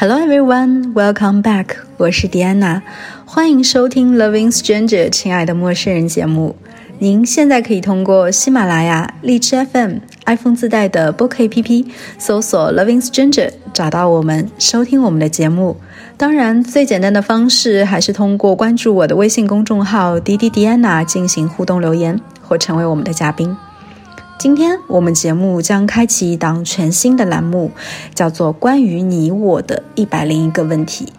Hello everyone, welcome back. 我是迪安娜，欢迎收听《Loving Stranger》亲爱的陌生人节目。您现在可以通过喜马拉雅、荔枝 FM、iPhone 自带的播客 APP 搜索《Loving Stranger》，找到我们，收听我们的节目。当然，最简单的方式还是通过关注我的微信公众号“迪迪迪安娜”进行互动留言，或成为我们的嘉宾。今天我们节目将开启一档全新的栏目，叫做“关于你我的一百零一个问题”。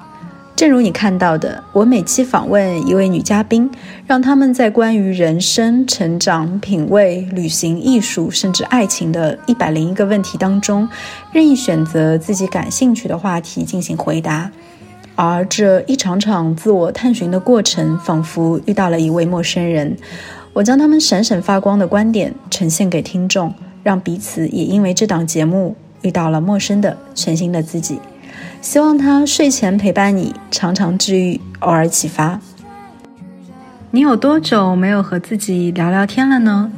正如你看到的，我每期访问一位女嘉宾，让他们在关于人生、成长、品味、旅行、艺术，甚至爱情的一百零一个问题当中，任意选择自己感兴趣的话题进行回答。而这一场场自我探寻的过程，仿佛遇到了一位陌生人。我将他们闪闪发光的观点呈现给听众，让彼此也因为这档节目遇到了陌生的全新的自己。希望他睡前陪伴你，常常治愈，偶尔启发。你有多久没有和自己聊聊天了呢？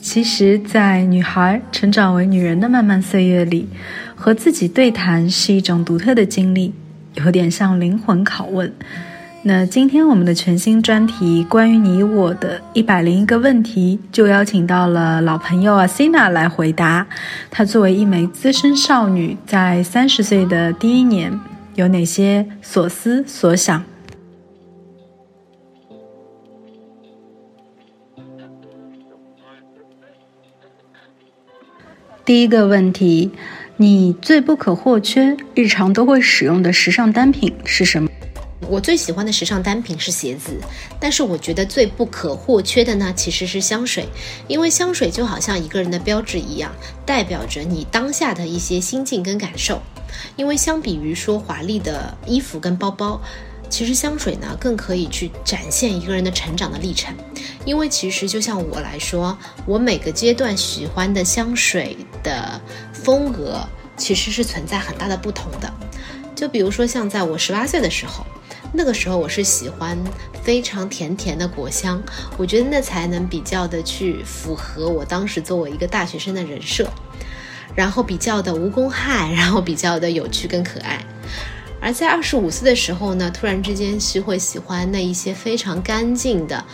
其实，在女孩成长为女人的漫漫岁月里，和自己对谈是一种独特的经历，有点像灵魂拷问。那今天我们的全新专题，关于你我的一百零一个问题，就邀请到了老朋友阿 n 娜来回答。她作为一枚资深少女，在三十岁的第一年，有哪些所思所想？第一个问题，你最不可或缺、日常都会使用的时尚单品是什么？我最喜欢的时尚单品是鞋子，但是我觉得最不可或缺的呢，其实是香水，因为香水就好像一个人的标志一样，代表着你当下的一些心境跟感受。因为相比于说华丽的衣服跟包包，其实香水呢更可以去展现一个人的成长的历程。因为其实就像我来说，我每个阶段喜欢的香水的风格其实是存在很大的不同的。就比如说像在我十八岁的时候。那个时候我是喜欢非常甜甜的果香，我觉得那才能比较的去符合我当时作为一个大学生的人设，然后比较的无公害，然后比较的有趣跟可爱。而在二十五岁的时候呢，突然之间是会喜欢那一些非常干净的、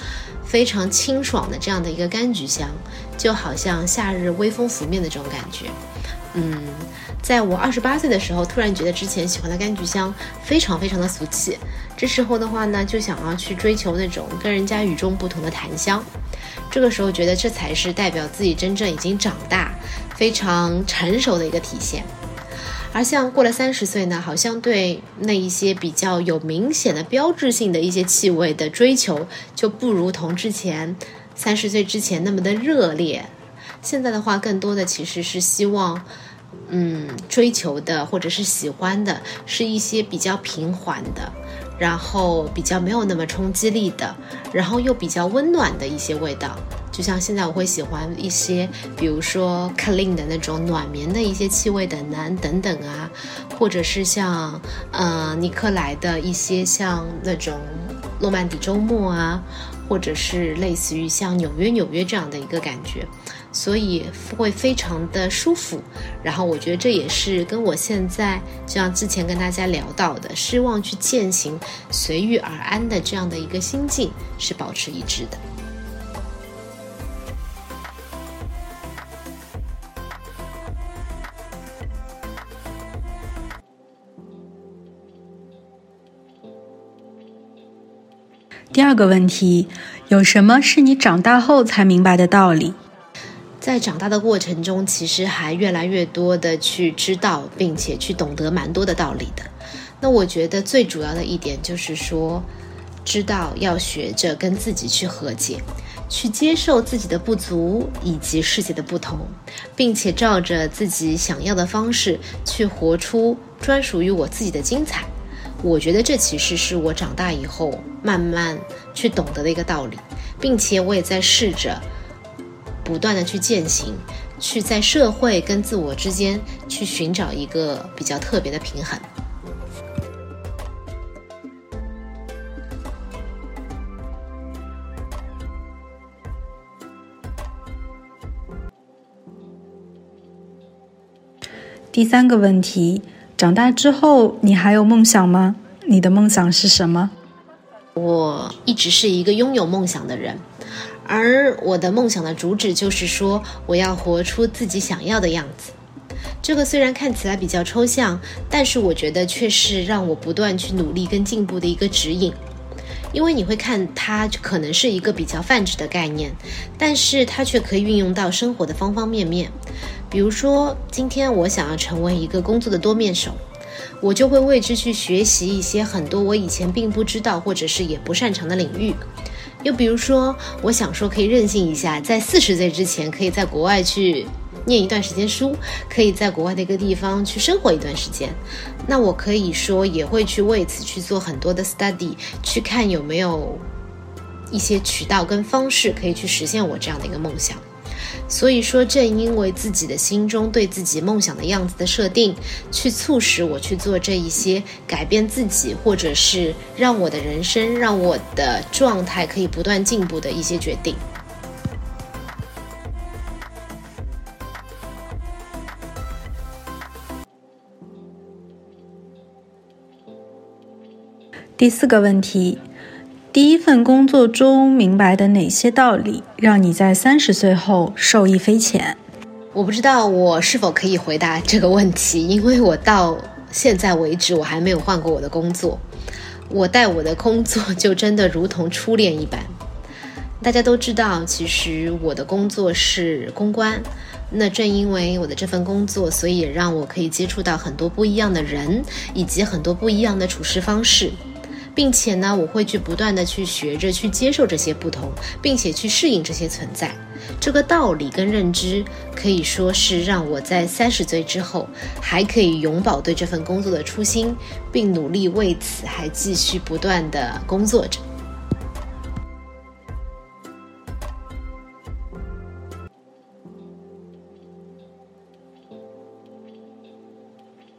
非常清爽的这样的一个柑橘香，就好像夏日微风拂面的这种感觉，嗯。在我二十八岁的时候，突然觉得之前喜欢的柑橘香非常非常的俗气，这时候的话呢，就想要去追求那种跟人家与众不同的檀香。这个时候觉得这才是代表自己真正已经长大、非常成熟的一个体现。而像过了三十岁呢，好像对那一些比较有明显的标志性的一些气味的追求，就不如同之前三十岁之前那么的热烈。现在的话，更多的其实是希望。嗯，追求的或者是喜欢的是一些比较平缓的，然后比较没有那么冲击力的，然后又比较温暖的一些味道。就像现在我会喜欢一些，比如说 clean 的那种暖棉的一些气味的男等等啊，或者是像呃尼克莱的一些像那种诺曼底周末啊，或者是类似于像纽约纽约这样的一个感觉。所以会非常的舒服，然后我觉得这也是跟我现在就像之前跟大家聊到的，希望去践行随遇而安的这样的一个心境是保持一致的。第二个问题，有什么是你长大后才明白的道理？在长大的过程中，其实还越来越多的去知道，并且去懂得蛮多的道理的。那我觉得最主要的一点就是说，知道要学着跟自己去和解，去接受自己的不足以及世界的不同，并且照着自己想要的方式去活出专属于我自己的精彩。我觉得这其实是我长大以后慢慢去懂得的一个道理，并且我也在试着。不断的去践行，去在社会跟自我之间去寻找一个比较特别的平衡。第三个问题，长大之后，你还有梦想吗？你的梦想是什么？我一直是一个拥有梦想的人，而我的梦想的主旨就是说，我要活出自己想要的样子。这个虽然看起来比较抽象，但是我觉得却是让我不断去努力跟进步的一个指引。因为你会看它可能是一个比较泛指的概念，但是它却可以运用到生活的方方面面。比如说，今天我想要成为一个工作的多面手，我就会为之去学习一些很多我以前并不知道或者是也不擅长的领域。又比如说，我想说可以任性一下，在四十岁之前可以在国外去。念一段时间书，可以在国外的一个地方去生活一段时间。那我可以说也会去为此去做很多的 study，去看有没有一些渠道跟方式可以去实现我这样的一个梦想。所以说，正因为自己的心中对自己梦想的样子的设定，去促使我去做这一些改变自己，或者是让我的人生、让我的状态可以不断进步的一些决定。第四个问题：第一份工作中明白的哪些道理，让你在三十岁后受益匪浅？我不知道我是否可以回答这个问题，因为我到现在为止我还没有换过我的工作。我待我的工作就真的如同初恋一般。大家都知道，其实我的工作是公关。那正因为我的这份工作，所以也让我可以接触到很多不一样的人，以及很多不一样的处事方式。并且呢，我会去不断的去学着去接受这些不同，并且去适应这些存在。这个道理跟认知可以说是让我在三十岁之后还可以永葆对这份工作的初心，并努力为此还继续不断的工作着。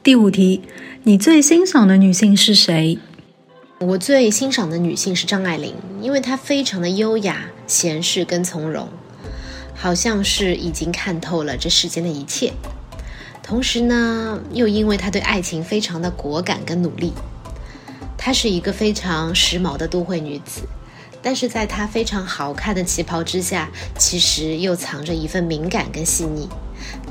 第五题，你最欣赏的女性是谁？我最欣赏的女性是张爱玲，因为她非常的优雅、闲适跟从容，好像是已经看透了这世间的一切。同时呢，又因为她对爱情非常的果敢跟努力。她是一个非常时髦的都会女子，但是在她非常好看的旗袍之下，其实又藏着一份敏感跟细腻。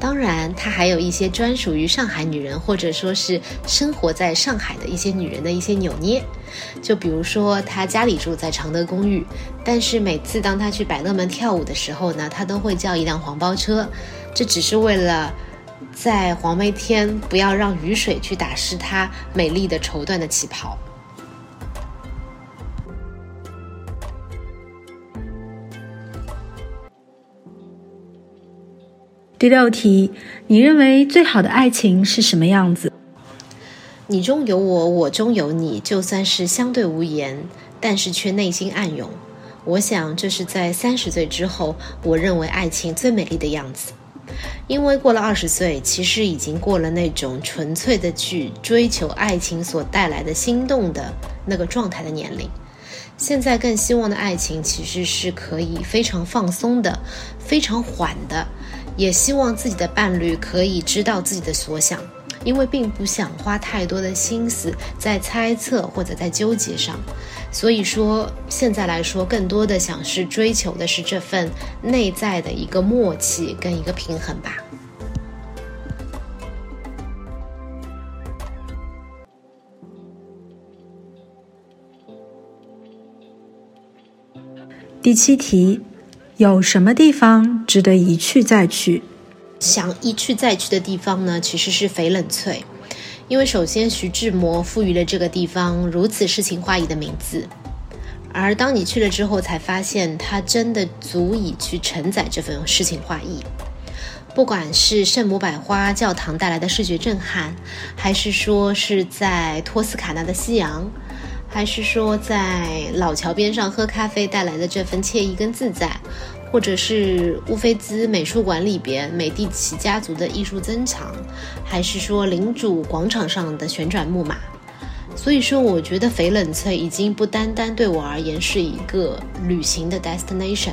当然，她还有一些专属于上海女人，或者说是生活在上海的一些女人的一些扭捏。就比如说，她家里住在常德公寓，但是每次当她去百乐门跳舞的时候呢，她都会叫一辆黄包车，这只是为了在黄梅天不要让雨水去打湿她美丽的绸缎的旗袍。第六题，你认为最好的爱情是什么样子？你中有我，我中有你，就算是相对无言，但是却内心暗涌。我想，这是在三十岁之后，我认为爱情最美丽的样子。因为过了二十岁，其实已经过了那种纯粹的去追求爱情所带来的心动的那个状态的年龄。现在更希望的爱情，其实是可以非常放松的，非常缓的。也希望自己的伴侣可以知道自己的所想，因为并不想花太多的心思在猜测或者在纠结上。所以说，现在来说，更多的想是追求的是这份内在的一个默契跟一个平衡吧。第七题。有什么地方值得一去再去？想一去再去的地方呢？其实是翡冷翠，因为首先徐志摩赋予了这个地方如此诗情画意的名字，而当你去了之后，才发现它真的足以去承载这份诗情画意。不管是圣母百花教堂带来的视觉震撼，还是说是在托斯卡纳的夕阳。还是说，在老桥边上喝咖啡带来的这份惬意跟自在，或者是乌菲兹美术馆里边美第奇家族的艺术珍藏，还是说领主广场上的旋转木马。所以说，我觉得翡冷翠已经不单单对我而言是一个旅行的 destination，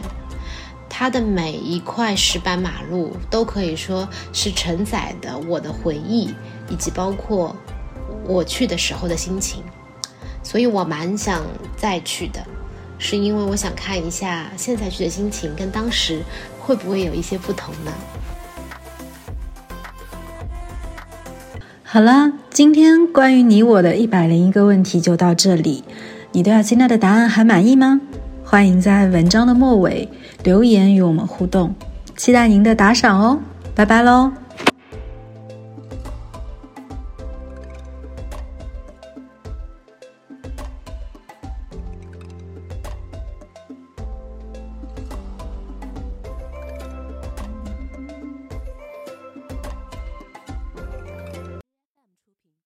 它的每一块石板马路都可以说是承载的我的回忆，以及包括我去的时候的心情，所以我蛮想再去的，是因为我想看一下现在去的心情跟当时会不会有一些不同呢？好啦，今天关于你我的一百零一个问题就到这里。你对阿金娜的答案还满意吗？欢迎在文章的末尾留言与我们互动，期待您的打赏哦！拜拜喽。